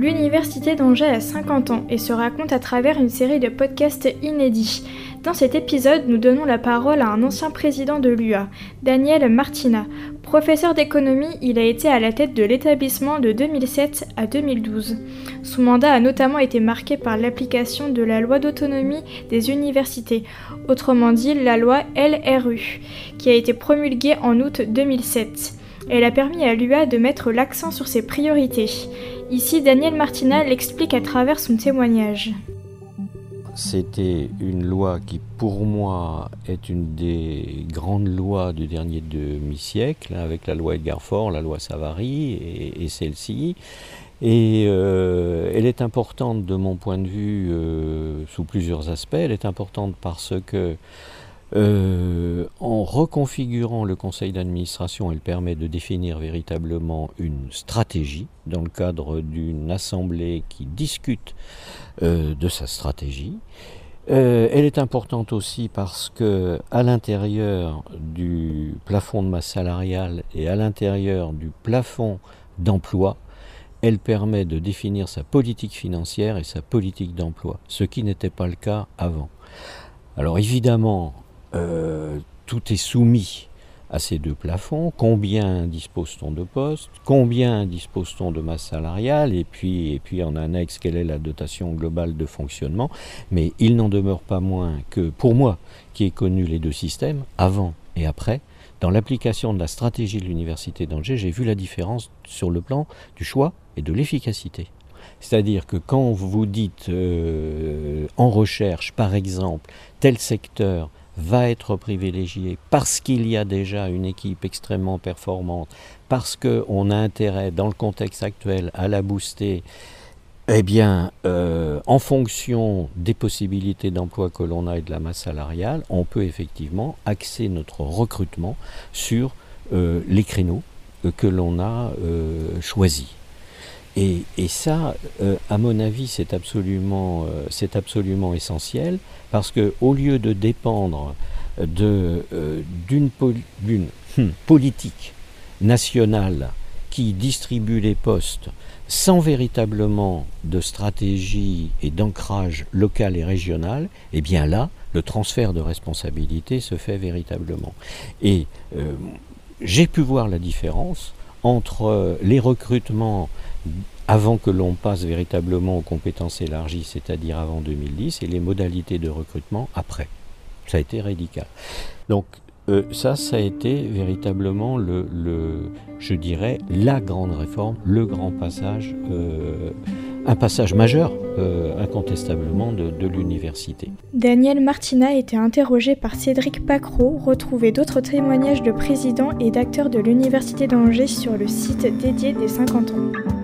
L'Université d'Angers a 50 ans et se raconte à travers une série de podcasts inédits. Dans cet épisode, nous donnons la parole à un ancien président de l'UA, Daniel Martina. Professeur d'économie, il a été à la tête de l'établissement de 2007 à 2012. Son mandat a notamment été marqué par l'application de la loi d'autonomie des universités, autrement dit la loi LRU, qui a été promulguée en août 2007. Elle a permis à l'UA de mettre l'accent sur ses priorités. Ici, Daniel Martina l'explique à travers son témoignage. C'était une loi qui, pour moi, est une des grandes lois du dernier demi-siècle, avec la loi Edgar Faure, la loi Savary et, celle-ci. Et euh, elle est importante de mon point de vue euh, sous plusieurs aspects. Elle est importante parce que euh, en reconfigurant le conseil d'administration, elle permet de définir véritablement une stratégie dans le cadre d'une assemblée qui discute euh, de sa stratégie. Euh, elle est importante aussi parce que à l'intérieur du plafond de masse salariale et à l'intérieur du plafond d'emploi, elle permet de définir sa politique financière et sa politique d'emploi, ce qui n'était pas le cas avant. Alors évidemment, euh, tout est soumis à ces deux plafonds. Combien dispose-t-on de postes Combien dispose-t-on de masse salariale Et puis, et en annexe, quelle est la dotation globale de fonctionnement Mais il n'en demeure pas moins que, pour moi, qui ai connu les deux systèmes, avant et après, dans l'application de la stratégie de l'Université d'Angers, j'ai vu la différence sur le plan du choix et de l'efficacité. C'est-à-dire que quand vous dites euh, en recherche, par exemple, tel secteur va être privilégié parce qu'il y a déjà une équipe extrêmement performante, parce qu'on a intérêt, dans le contexte actuel, à la booster, eh bien, euh, en fonction des possibilités d'emploi que l'on a et de la masse salariale, on peut effectivement axer notre recrutement sur euh, les créneaux que l'on a euh, choisis. Et, ça, à mon avis, c'est absolument, c'est absolument essentiel parce que au lieu de dépendre euh, d'une, hmm, politique nationale qui distribue les postes sans véritablement de stratégie et d'ancrage local et régional, eh bien là, le transfert de responsabilité se fait véritablement. Et euh, j'ai pu voir la différence entre les recrutements avant que l'on passe véritablement aux compétences élargies, c'est-à-dire avant 2010, et les modalités de recrutement après. Ça a été radical. Donc euh, ça, ça a été véritablement le, je dirais, la grande réforme, le grand passage, euh, un passage majeur, euh, incontestablement, de, l'université. Daniel Martina a été interrogé par Cédric Pacro. Retrouvez d'autres témoignages de présidents et d'acteurs de l'université d'Angers sur le site dédié des 50 ans.